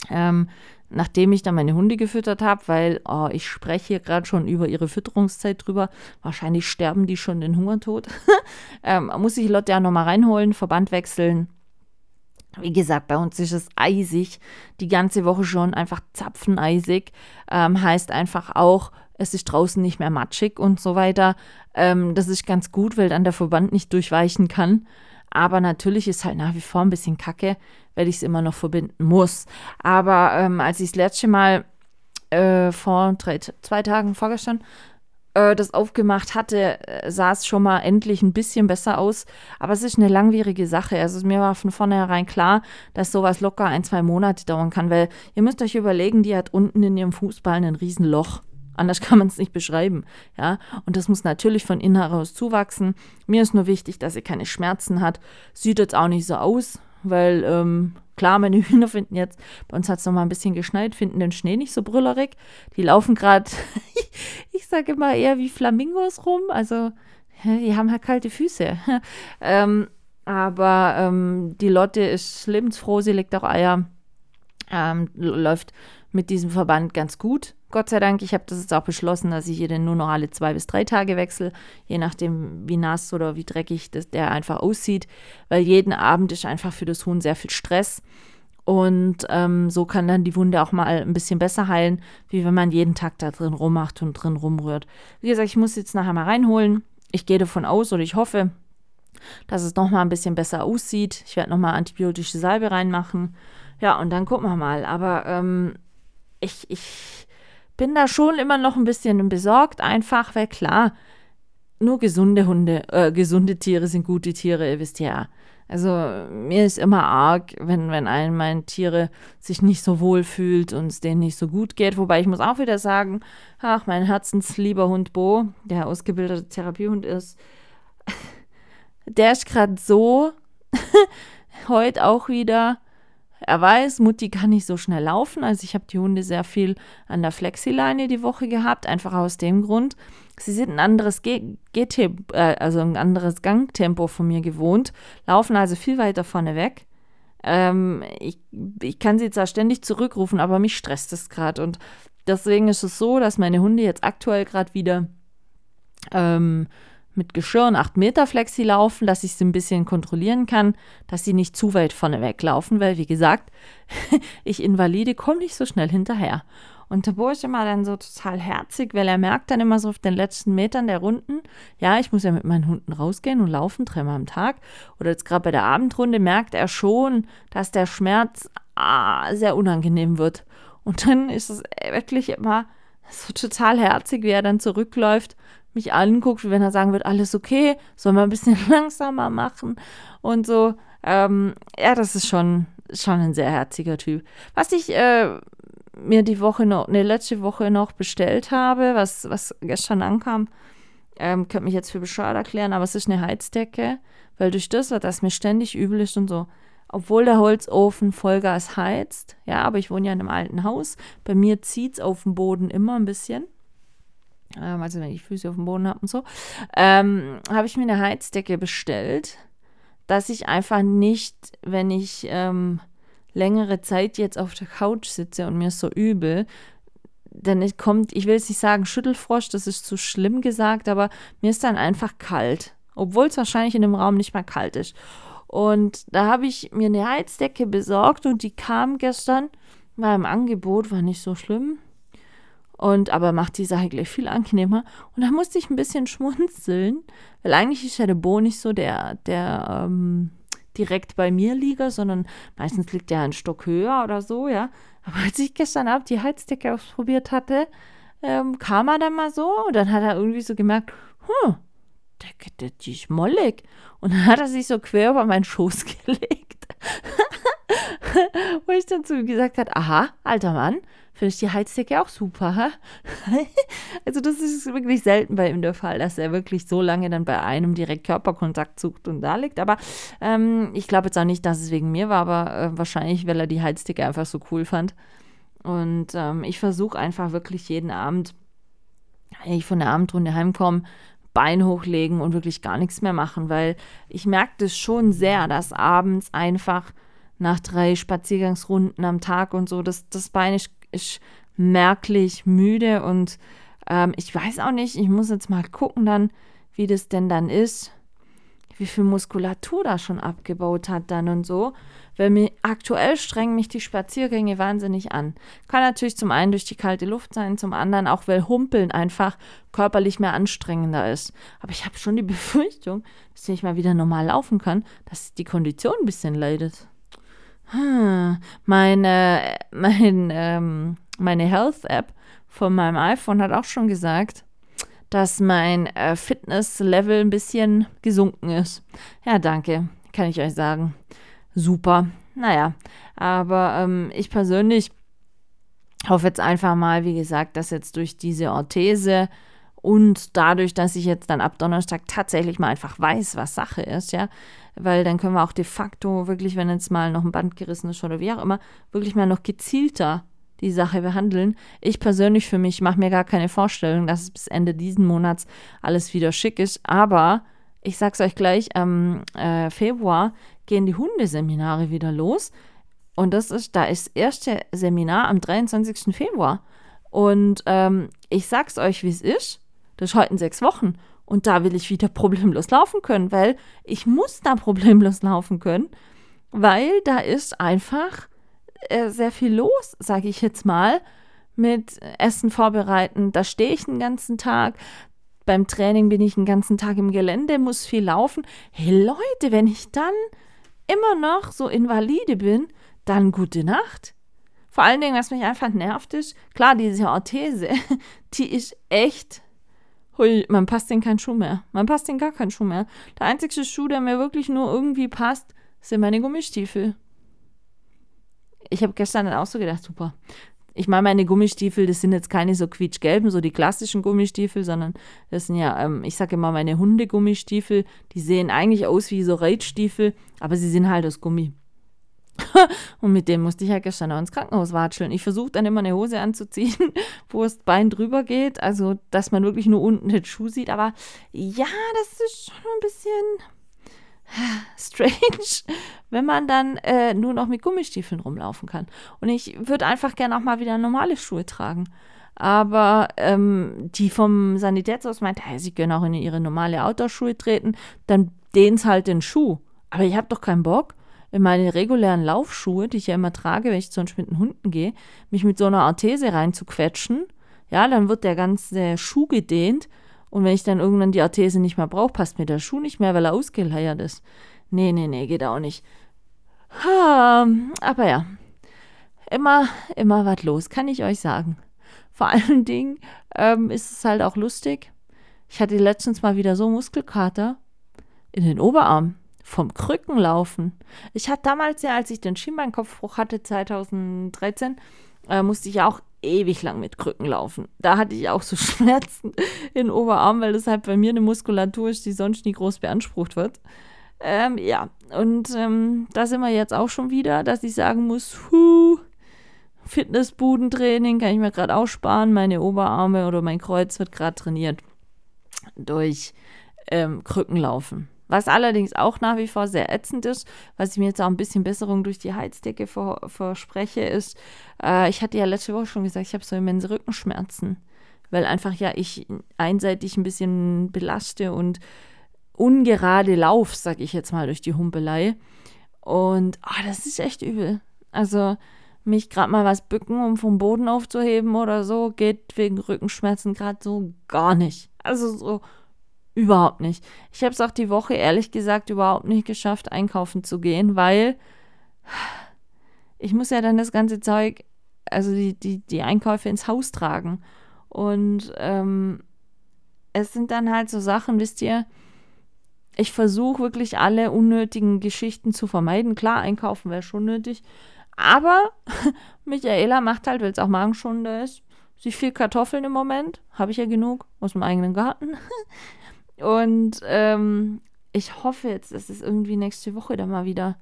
ähm, nachdem ich dann meine Hunde gefüttert habe, weil oh, ich spreche hier gerade schon über ihre Fütterungszeit drüber. Wahrscheinlich sterben die schon den Hungertod. ähm, muss ich Lotte ja nochmal reinholen, Verband wechseln wie gesagt, bei uns ist es eisig, die ganze Woche schon einfach zapfeneisig. Ähm, heißt einfach auch, es ist draußen nicht mehr matschig und so weiter. Ähm, das ist ganz gut, weil dann der Verband nicht durchweichen kann. Aber natürlich ist halt nach wie vor ein bisschen kacke, weil ich es immer noch verbinden muss. Aber ähm, als ich das letzte Mal äh, vor drei, zwei Tagen vorgestern äh, das aufgemacht hatte, äh, sah es schon mal endlich ein bisschen besser aus. Aber es ist eine langwierige Sache. Also mir war von vornherein klar, dass sowas locker ein, zwei Monate dauern kann, weil ihr müsst euch überlegen, die hat unten in ihrem Fußball ein Riesenloch. Anders kann man es nicht beschreiben. Ja, und das muss natürlich von innen heraus zuwachsen. Mir ist nur wichtig, dass sie keine Schmerzen hat. Sieht jetzt auch nicht so aus, weil ähm, klar, meine Hühner finden jetzt, bei uns hat es noch mal ein bisschen geschneit, finden den Schnee nicht so brüllerig. Die laufen gerade, ich sage immer eher wie Flamingos rum. Also die haben halt kalte Füße. ähm, aber ähm, die Lotte ist lebensfroh, sie legt auch Eier, ähm, läuft mit diesem Verband ganz gut. Gott sei Dank, ich habe das jetzt auch beschlossen, dass ich ihr den nur noch alle zwei bis drei Tage wechsle, je nachdem, wie nass oder wie dreckig das, der einfach aussieht, weil jeden Abend ist einfach für das Huhn sehr viel Stress. Und ähm, so kann dann die Wunde auch mal ein bisschen besser heilen, wie wenn man jeden Tag da drin rummacht und drin rumrührt. Wie gesagt, ich muss jetzt nachher mal reinholen. Ich gehe davon aus oder ich hoffe, dass es nochmal ein bisschen besser aussieht. Ich werde nochmal antibiotische Salbe reinmachen. Ja, und dann gucken wir mal. Aber ähm, ich, ich bin da schon immer noch ein bisschen besorgt, einfach, weil klar, nur gesunde Hunde, äh, gesunde Tiere sind gute Tiere, ihr wisst ja. Also mir ist immer arg, wenn, wenn ein meiner Tiere sich nicht so wohl fühlt und es denen nicht so gut geht. Wobei ich muss auch wieder sagen, ach, mein herzenslieber Hund Bo, der ausgebildete Therapiehund ist, der ist gerade so heute auch wieder. Er weiß, Mutti kann nicht so schnell laufen. Also ich habe die Hunde sehr viel an der Flexileine die Woche gehabt, einfach aus dem Grund. Sie sind ein anderes Ge Gete äh, also ein anderes Gangtempo von mir gewohnt, laufen also viel weiter vorne weg. Ähm, ich, ich kann sie zwar ständig zurückrufen, aber mich stresst es gerade. Und deswegen ist es so, dass meine Hunde jetzt aktuell gerade wieder ähm, mit Geschirr und 8 Meter Flexi laufen, dass ich sie ein bisschen kontrollieren kann, dass sie nicht zu weit vorne weglaufen, weil wie gesagt, ich Invalide komme nicht so schnell hinterher. Und der Bo ist immer dann so total herzig, weil er merkt dann immer so auf den letzten Metern der Runden, ja, ich muss ja mit meinen Hunden rausgehen und laufen, dreimal am Tag. Oder jetzt gerade bei der Abendrunde merkt er schon, dass der Schmerz ah, sehr unangenehm wird. Und dann ist es wirklich immer so total herzig, wie er dann zurückläuft mich anguckt, wie wenn er sagen wird, alles okay, soll man ein bisschen langsamer machen und so. Ähm, ja, das ist schon, schon ein sehr herziger Typ. Was ich äh, mir die Woche noch, ne, letzte Woche noch bestellt habe, was, was gestern ankam, ähm, könnte mich jetzt für bescheuert erklären, aber es ist eine Heizdecke, weil durch das, was mir ständig übel ist und so, obwohl der Holzofen Vollgas heizt, ja, aber ich wohne ja in einem alten Haus, bei mir zieht es auf dem Boden immer ein bisschen ähm, also wenn ich Füße auf dem Boden habe und so, ähm, habe ich mir eine Heizdecke bestellt, dass ich einfach nicht, wenn ich ähm, längere Zeit jetzt auf der Couch sitze und mir ist so übel, denn es kommt, ich will jetzt nicht sagen Schüttelfrosch, das ist zu schlimm gesagt, aber mir ist dann einfach kalt, obwohl es wahrscheinlich in dem Raum nicht mehr kalt ist. Und da habe ich mir eine Heizdecke besorgt und die kam gestern, war im Angebot, war nicht so schlimm, und aber macht die Sache gleich viel angenehmer. Und da musste ich ein bisschen schmunzeln, weil eigentlich ist ja der Bo nicht so der, der ähm, direkt bei mir liege, sondern meistens liegt der einen Stock höher oder so, ja. Aber als ich gestern Abend die Heizdecke ausprobiert hatte, ähm, kam er dann mal so und dann hat er irgendwie so gemerkt, hm, der, der, die ist mollig. Und dann hat er sich so quer über meinen Schoß gelegt. Wo ich dann zu ihm gesagt habe, aha, alter Mann, finde ich die Heizdecke auch super. Ha? also das ist wirklich selten bei ihm der Fall, dass er wirklich so lange dann bei einem direkt Körperkontakt sucht und da liegt. Aber ähm, ich glaube jetzt auch nicht, dass es wegen mir war, aber äh, wahrscheinlich, weil er die Heizdecke einfach so cool fand. Und ähm, ich versuche einfach wirklich jeden Abend, wenn ich von der Abendrunde heimkomme, Bein hochlegen und wirklich gar nichts mehr machen, weil ich merke das schon sehr, dass abends einfach nach drei Spaziergangsrunden am Tag und so, das, das Bein ist, ist merklich müde und ähm, ich weiß auch nicht, ich muss jetzt mal gucken dann, wie das denn dann ist, wie viel Muskulatur da schon abgebaut hat dann und so, weil mir aktuell strengen mich die Spaziergänge wahnsinnig an. Kann natürlich zum einen durch die kalte Luft sein, zum anderen auch, weil Humpeln einfach körperlich mehr anstrengender ist. Aber ich habe schon die Befürchtung, dass ich mal wieder normal laufen kann, dass die Kondition ein bisschen leidet. Hm, meine, mein, ähm, meine Health-App von meinem iPhone hat auch schon gesagt, dass mein äh, Fitness-Level ein bisschen gesunken ist. Ja, danke, kann ich euch sagen. Super. Naja, aber ähm, ich persönlich hoffe jetzt einfach mal, wie gesagt, dass jetzt durch diese Orthese und dadurch, dass ich jetzt dann ab Donnerstag tatsächlich mal einfach weiß, was Sache ist, ja, weil dann können wir auch de facto wirklich, wenn jetzt mal noch ein Band gerissen ist oder wie auch immer, wirklich mal noch gezielter die Sache behandeln. Ich persönlich für mich mache mir gar keine Vorstellung, dass es bis Ende diesen Monats alles wieder schick ist, aber ich sag's euch gleich, am äh, Februar gehen die Hundeseminare wieder los. Und das ist, da ist das erste Seminar am 23. Februar. Und ähm, ich sag's euch, wie es ist. Das ist heute in sechs Wochen. Und da will ich wieder problemlos laufen können, weil ich muss da problemlos laufen können, weil da ist einfach äh, sehr viel los, sage ich jetzt mal, mit Essen vorbereiten. Da stehe ich den ganzen Tag. Beim Training bin ich den ganzen Tag im Gelände, muss viel laufen. Hey Leute, wenn ich dann immer noch so invalide bin, dann gute Nacht. Vor allen Dingen, was mich einfach nervt, ist, klar, diese Orthese, die ist echt. Hui, man passt in keinen Schuh mehr. Man passt in gar keinen Schuh mehr. Der einzige Schuh, der mir wirklich nur irgendwie passt, sind meine Gummistiefel. Ich habe gestern dann auch so gedacht, super. Ich meine, meine Gummistiefel, das sind jetzt keine so quietschgelben, so die klassischen Gummistiefel, sondern das sind ja, ähm, ich sage immer, meine Hundegummistiefel. Die sehen eigentlich aus wie so Reitstiefel, aber sie sind halt aus Gummi. und mit dem musste ich halt gestern auch ins Krankenhaus watscheln. Ich versuche dann immer eine Hose anzuziehen, wo das Bein drüber geht, also dass man wirklich nur unten den Schuh sieht. Aber ja, das ist schon ein bisschen strange, wenn man dann äh, nur noch mit Gummistiefeln rumlaufen kann. Und ich würde einfach gerne auch mal wieder normale Schuhe tragen. Aber ähm, die vom Sanitätshaus meint, hey, sie können auch in ihre normale Outdoor-Schuhe treten, dann dehnen halt den Schuh. Aber ich habe doch keinen Bock, in meine regulären Laufschuhe, die ich ja immer trage, wenn ich zum Beispiel mit den Hunden gehe, mich mit so einer Arthese reinzuquetschen. Ja, dann wird der ganze Schuh gedehnt und wenn ich dann irgendwann die Arthese nicht mehr brauche, passt mir der Schuh nicht mehr, weil er ausgeleiert ist. Nee, nee, nee, geht auch nicht. Ha, aber ja, immer, immer was los, kann ich euch sagen. Vor allen Dingen ähm, ist es halt auch lustig. Ich hatte letztens mal wieder so Muskelkater in den Oberarm vom Krückenlaufen. Ich hatte damals ja, als ich den Schienbeinkopfbruch hatte, 2013, äh, musste ich ja auch ewig lang mit Krücken laufen. Da hatte ich auch so Schmerzen in Oberarm, weil das halt bei mir eine Muskulatur ist, die sonst nie groß beansprucht wird. Ähm, ja, und ähm, da sind wir jetzt auch schon wieder, dass ich sagen muss, huh, Fitnessbudentraining kann ich mir gerade aussparen. Meine Oberarme oder mein Kreuz wird gerade trainiert durch ähm, Krückenlaufen. Was allerdings auch nach wie vor sehr ätzend ist, was ich mir jetzt auch ein bisschen Besserung durch die Heizdecke verspreche, ist, äh, ich hatte ja letzte Woche schon gesagt, ich habe so immense Rückenschmerzen, weil einfach ja ich einseitig ein bisschen belaste und ungerade lauf, sag ich jetzt mal, durch die Humpelei. Und oh, das ist echt übel. Also mich gerade mal was bücken, um vom Boden aufzuheben oder so, geht wegen Rückenschmerzen gerade so gar nicht. Also so Überhaupt nicht. Ich habe es auch die Woche ehrlich gesagt überhaupt nicht geschafft, einkaufen zu gehen, weil ich muss ja dann das ganze Zeug, also die, die, die Einkäufe ins Haus tragen. Und ähm, es sind dann halt so Sachen, wisst ihr, ich versuche wirklich alle unnötigen Geschichten zu vermeiden. Klar, einkaufen wäre schon nötig. Aber Michaela macht halt, weil es auch magenschonender ist, sich viel Kartoffeln im Moment. Habe ich ja genug aus dem eigenen Garten. Und ähm, ich hoffe jetzt, dass es irgendwie nächste Woche dann mal wieder ein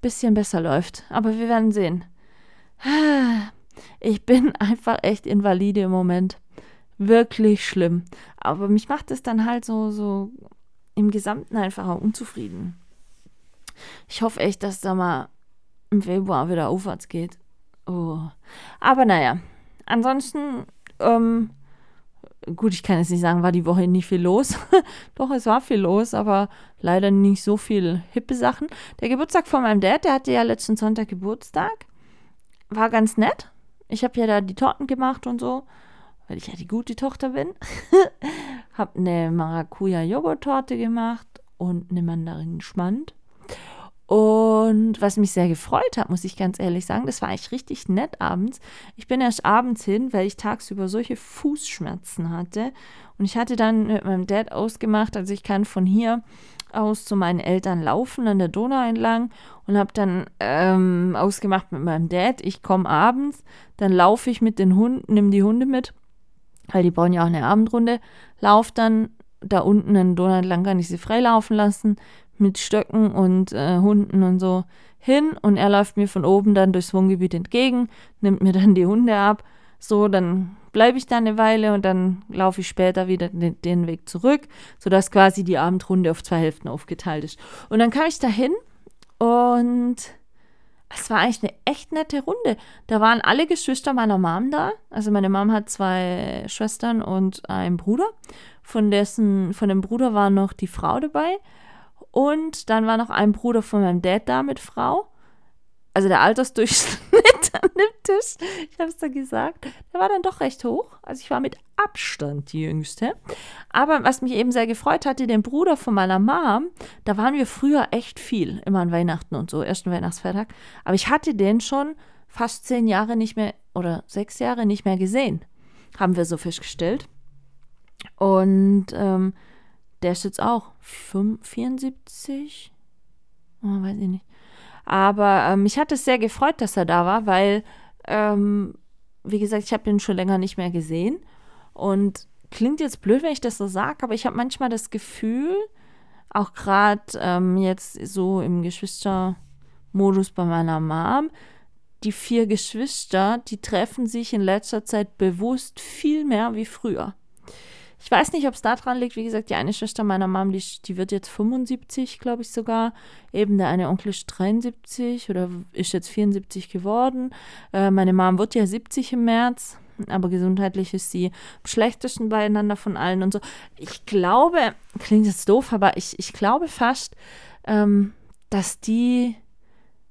bisschen besser läuft. Aber wir werden sehen. Ich bin einfach echt invalide im Moment. Wirklich schlimm. Aber mich macht es dann halt so, so im Gesamten einfach unzufrieden. Ich hoffe echt, dass da mal im Februar wieder aufwärts geht. Oh. Aber naja, ansonsten ähm, gut, ich kann jetzt nicht sagen, war die Woche nicht viel los. Doch, es war viel los, aber leider nicht so viel hippe Sachen. Der Geburtstag von meinem Dad, der hatte ja letzten Sonntag Geburtstag. War ganz nett. Ich habe ja da die Torten gemacht und so, weil ich ja die gute Tochter bin. hab eine Maracuja-Joghurt-Torte gemacht und eine Mandarinenschmand. Und was mich sehr gefreut hat, muss ich ganz ehrlich sagen, das war eigentlich richtig nett abends. Ich bin erst abends hin, weil ich tagsüber solche Fußschmerzen hatte. Und ich hatte dann mit meinem Dad ausgemacht, also ich kann von hier aus zu meinen Eltern laufen an der Donau entlang und habe dann ähm, ausgemacht mit meinem Dad, ich komme abends, dann laufe ich mit den Hunden, nehme die Hunde mit, weil die brauchen ja auch eine Abendrunde, laufe dann da unten an der Donau entlang, kann ich sie freilaufen lassen, mit Stöcken und äh, Hunden und so hin und er läuft mir von oben dann durchs Wohngebiet entgegen, nimmt mir dann die Hunde ab. So, dann bleibe ich da eine Weile und dann laufe ich später wieder den, den, Weg zurück, sodass quasi die Abendrunde auf zwei Hälften aufgeteilt ist. Und dann kam ich da hin und es war eigentlich eine echt nette Runde. Da waren alle Geschwister meiner Mom da. Also meine Mom hat zwei Schwestern und einen Bruder. Von dessen, von dem Bruder war noch die Frau dabei. Und dann war noch ein Bruder von meinem Dad da mit Frau. Also der Altersdurchschnitt an dem Tisch. Ich habe es da gesagt. Der war dann doch recht hoch. Also ich war mit Abstand die Jüngste. Aber was mich eben sehr gefreut hatte, den Bruder von meiner Mom, da waren wir früher echt viel, immer an Weihnachten und so, ersten Weihnachtsfeiertag. Aber ich hatte den schon fast zehn Jahre nicht mehr oder sechs Jahre nicht mehr gesehen. Haben wir so festgestellt. Und ähm, der ist jetzt auch 5, 74? Oh, weiß ich nicht. Aber ähm, mich hat es sehr gefreut, dass er da war, weil, ähm, wie gesagt, ich habe ihn schon länger nicht mehr gesehen. Und klingt jetzt blöd, wenn ich das so sage, aber ich habe manchmal das Gefühl, auch gerade ähm, jetzt so im Geschwistermodus bei meiner Mom, die vier Geschwister, die treffen sich in letzter Zeit bewusst viel mehr wie früher. Ich weiß nicht, ob es daran liegt. Wie gesagt, die eine Schwester meiner Mom, die, die wird jetzt 75, glaube ich sogar. Eben der eine Onkel ist 73 oder ist jetzt 74 geworden. Äh, meine Mom wird ja 70 im März, aber gesundheitlich ist sie am schlechtesten beieinander von allen und so. Ich glaube, klingt jetzt doof, aber ich, ich glaube fast, ähm, dass die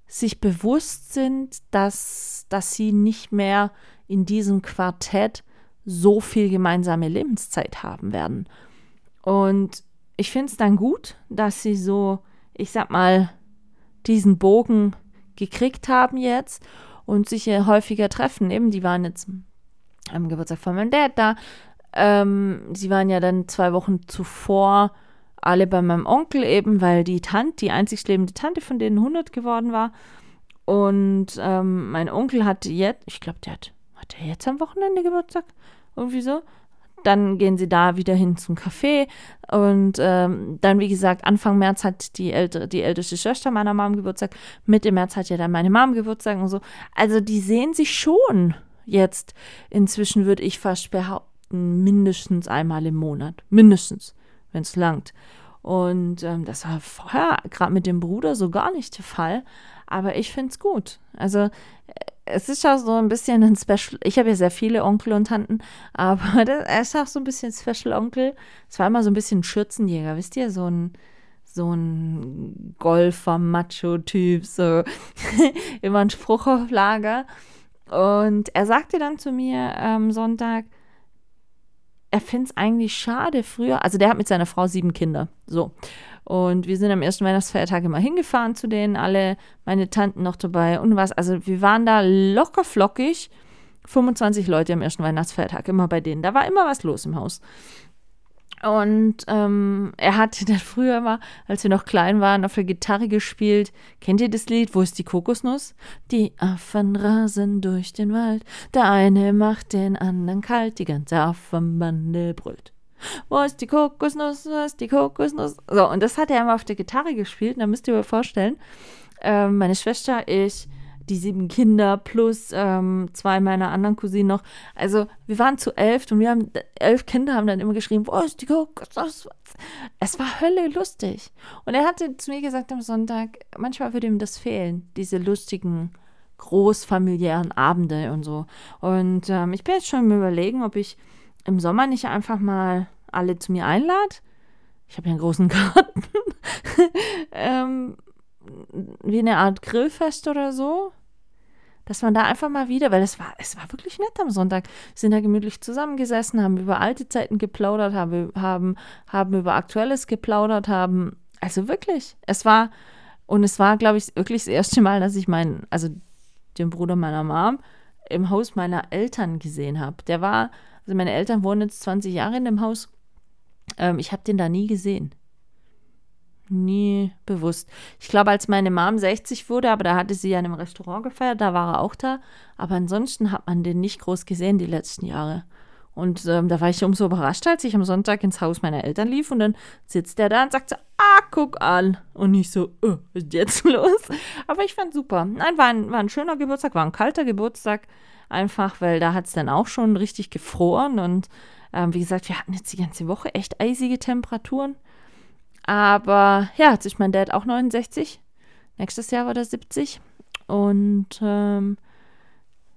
sich bewusst sind, dass, dass sie nicht mehr in diesem Quartett so viel gemeinsame Lebenszeit haben werden. Und ich finde es dann gut, dass sie so, ich sag mal, diesen Bogen gekriegt haben jetzt und sich ja häufiger treffen. Eben, die waren jetzt am Geburtstag von meinem Dad da. Ähm, sie waren ja dann zwei Wochen zuvor alle bei meinem Onkel eben, weil die Tante, die einzig lebende Tante von denen 100 geworden war. Und ähm, mein Onkel hatte jetzt, ich glaube, der hat, hat der jetzt am Wochenende Geburtstag? Irgendwie so. Dann gehen sie da wieder hin zum Café. Und ähm, dann, wie gesagt, Anfang März hat die, ältere, die älteste Schwester meiner Mom Geburtstag. Mitte März hat ja dann meine Mom Geburtstag und so. Also die sehen sich schon jetzt. Inzwischen würde ich fast behaupten, mindestens einmal im Monat. Mindestens, wenn es langt. Und ähm, das war vorher gerade mit dem Bruder so gar nicht der Fall. Aber ich finde es gut. Also es ist auch so ein bisschen ein Special. Ich habe ja sehr viele Onkel und Tanten, aber das, er ist auch so ein bisschen Special Onkel. Es war immer so ein bisschen ein Schürzenjäger, wisst ihr? So ein, so ein Golfer, Macho-Typ, so immer ein Spruch auf Lager. Und er sagte dann zu mir am Sonntag, er findet es eigentlich schade früher. Also der hat mit seiner Frau sieben Kinder. So. Und wir sind am ersten Weihnachtsfeiertag immer hingefahren zu denen, alle meine Tanten noch dabei und was. Also wir waren da locker flockig. 25 Leute am ersten Weihnachtsfeiertag, immer bei denen. Da war immer was los im Haus. Und ähm, er hatte dann früher immer, als wir noch klein waren, auf der Gitarre gespielt. Kennt ihr das Lied? Wo ist die Kokosnuss? Die Affen rasen durch den Wald. Der eine macht den anderen kalt. Die ganze Affenbande brüllt. Wo ist die Kokosnuss? Wo ist die Kokosnuss? So, und das hat er immer auf der Gitarre gespielt. Und da müsst ihr euch vorstellen, ähm, meine Schwester, ich, die sieben Kinder plus ähm, zwei meiner anderen Cousinen noch. Also wir waren zu elf und wir haben elf Kinder haben dann immer geschrieben, wo ist die Kokosnuss? Es war Hölle lustig. Und er hatte zu mir gesagt am Sonntag, manchmal würde ihm das fehlen, diese lustigen großfamiliären Abende und so. Und ähm, ich bin jetzt schon im Überlegen, ob ich im Sommer nicht einfach mal alle zu mir einlade. Ich habe ja einen großen Garten. ähm, wie eine Art Grillfest oder so. Dass man da einfach mal wieder, weil es war, es war wirklich nett am Sonntag. Sind da gemütlich zusammengesessen, haben über alte Zeiten geplaudert, haben, haben, haben über Aktuelles geplaudert, haben, also wirklich, es war, und es war, glaube ich, wirklich das erste Mal, dass ich meinen, also den Bruder meiner Mom im Haus meiner Eltern gesehen habe. Der war, also meine Eltern wohnen jetzt 20 Jahre in dem Haus. Ähm, ich habe den da nie gesehen. Nie bewusst. Ich glaube, als meine Mom 60 wurde, aber da hatte sie ja in einem Restaurant gefeiert, da war er auch da. Aber ansonsten hat man den nicht groß gesehen die letzten Jahre. Und ähm, da war ich umso überrascht, als ich am Sonntag ins Haus meiner Eltern lief und dann sitzt der da und sagt so, ah, guck an. Und nicht so, oh, was ist jetzt los? Aber ich fand super. Nein, war ein, war ein schöner Geburtstag, war ein kalter Geburtstag einfach, weil da hat es dann auch schon richtig gefroren und ähm, wie gesagt, wir hatten jetzt die ganze Woche echt eisige Temperaturen. Aber ja, jetzt ist mein Dad auch 69. Nächstes Jahr war er 70. Und ähm,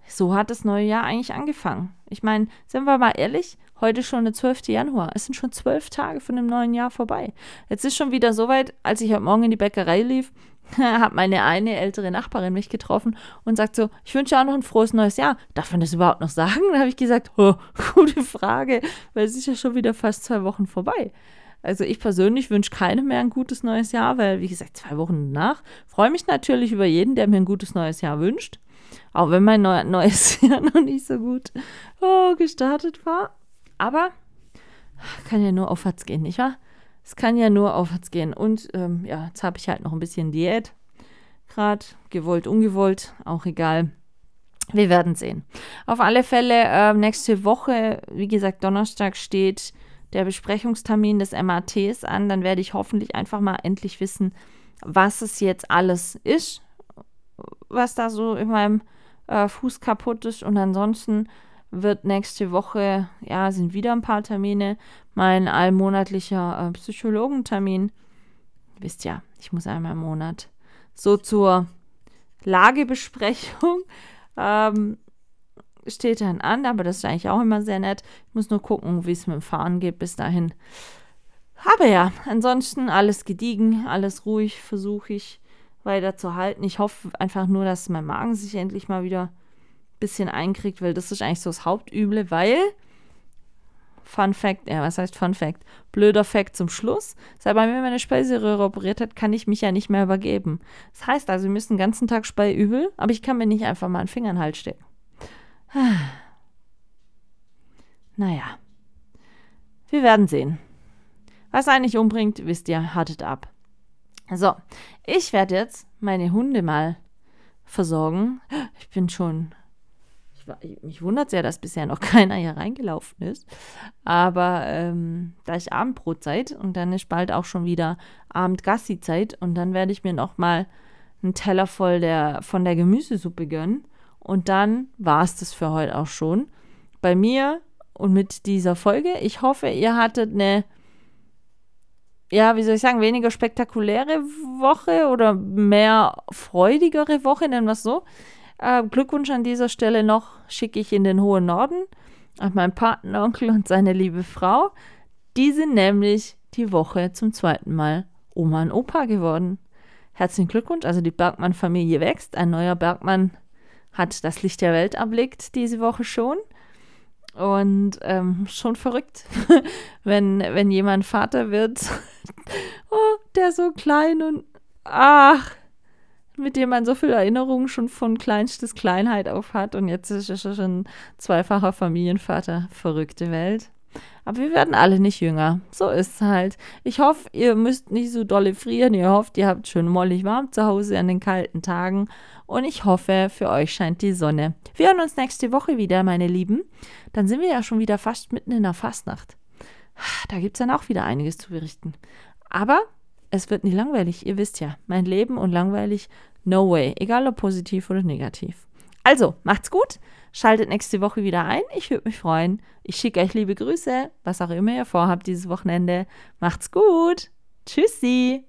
so hat das neue Jahr eigentlich angefangen. Ich meine, sind wir mal ehrlich, heute schon der 12. Januar. Es sind schon zwölf Tage von dem neuen Jahr vorbei. Jetzt ist schon wieder soweit, als ich heute Morgen in die Bäckerei lief, hat meine eine ältere Nachbarin mich getroffen und sagt so, ich wünsche auch noch ein frohes neues Jahr. Darf man das überhaupt noch sagen? Da habe ich gesagt, oh, gute Frage, weil es ist ja schon wieder fast zwei Wochen vorbei. Also ich persönlich wünsche keinem mehr ein gutes neues Jahr, weil, wie gesagt, zwei Wochen danach freue mich natürlich über jeden, der mir ein gutes neues Jahr wünscht. Auch wenn mein neu neues Jahr noch nicht so gut oh, gestartet war. Aber kann ja nur aufwärts gehen, nicht wahr? Es kann ja nur aufwärts gehen. Und ähm, ja, jetzt habe ich halt noch ein bisschen Diät. Gerade gewollt, ungewollt, auch egal. Wir werden sehen. Auf alle Fälle, äh, nächste Woche, wie gesagt, Donnerstag steht der Besprechungstermin des MATs an. Dann werde ich hoffentlich einfach mal endlich wissen, was es jetzt alles ist, was da so in meinem äh, Fuß kaputt ist. Und ansonsten wird nächste Woche, ja, sind wieder ein paar Termine. Mein allmonatlicher äh, Psychologentermin. Wisst ja, ich muss einmal im Monat so zur Lagebesprechung. Ähm, steht dann an, aber das ist eigentlich auch immer sehr nett. Ich muss nur gucken, wie es mit dem Fahren geht bis dahin. Aber ja, ansonsten alles gediegen, alles ruhig, versuche ich weiterzuhalten. Ich hoffe einfach nur, dass mein Magen sich endlich mal wieder bisschen einkriegt, weil das ist eigentlich so das Hauptüble, weil Fun Fact, ja, was heißt Fun Fact? Blöder Fact zum Schluss. Seit bei mir meine Speiseröhre operiert hat, kann ich mich ja nicht mehr übergeben. Das heißt also, wir müssen den ganzen Tag Speiübel, aber ich kann mir nicht einfach mal einen Finger in den Hals stecken. Naja, wir werden sehen. Was eigentlich umbringt, wisst ihr, hartet ab. So, ich werde jetzt meine Hunde mal versorgen. Ich bin schon. Mich wundert sehr, dass bisher noch keiner hier reingelaufen ist. Aber ähm, da ist Abendbrotzeit und dann ist bald auch schon wieder Abendgassi-Zeit und dann werde ich mir noch mal einen Teller voll der, von der Gemüsesuppe gönnen. Und dann war es das für heute auch schon. Bei mir und mit dieser Folge. Ich hoffe, ihr hattet eine, ja, wie soll ich sagen, weniger spektakuläre Woche oder mehr freudigere Woche, nennen wir es so. Äh, Glückwunsch an dieser Stelle noch schicke ich in den hohen Norden an meinen Patenonkel und seine liebe Frau. Die sind nämlich die Woche zum zweiten Mal Oma und Opa geworden. Herzlichen Glückwunsch, also die Bergmann-Familie wächst. Ein neuer Bergmann hat das Licht der Welt erblickt diese Woche schon. Und ähm, schon verrückt, wenn, wenn jemand Vater wird, oh, der so klein und ach, mit dem man so viele Erinnerungen schon von kleinstes Kleinheit auf hat. Und jetzt ist er schon zweifacher Familienvater. Verrückte Welt. Aber wir werden alle nicht jünger. So ist es halt. Ich hoffe, ihr müsst nicht so dolle frieren. Ihr hofft, ihr habt schön mollig warm zu Hause an den kalten Tagen. Und ich hoffe, für euch scheint die Sonne. Wir hören uns nächste Woche wieder, meine Lieben. Dann sind wir ja schon wieder fast mitten in der Fastnacht. Da gibt es dann auch wieder einiges zu berichten. Aber es wird nicht langweilig. Ihr wisst ja, mein Leben und langweilig, no way. Egal ob positiv oder negativ. Also, macht's gut. Schaltet nächste Woche wieder ein. Ich würde mich freuen. Ich schicke euch liebe Grüße, was auch immer ihr vorhabt dieses Wochenende. Macht's gut. Tschüssi.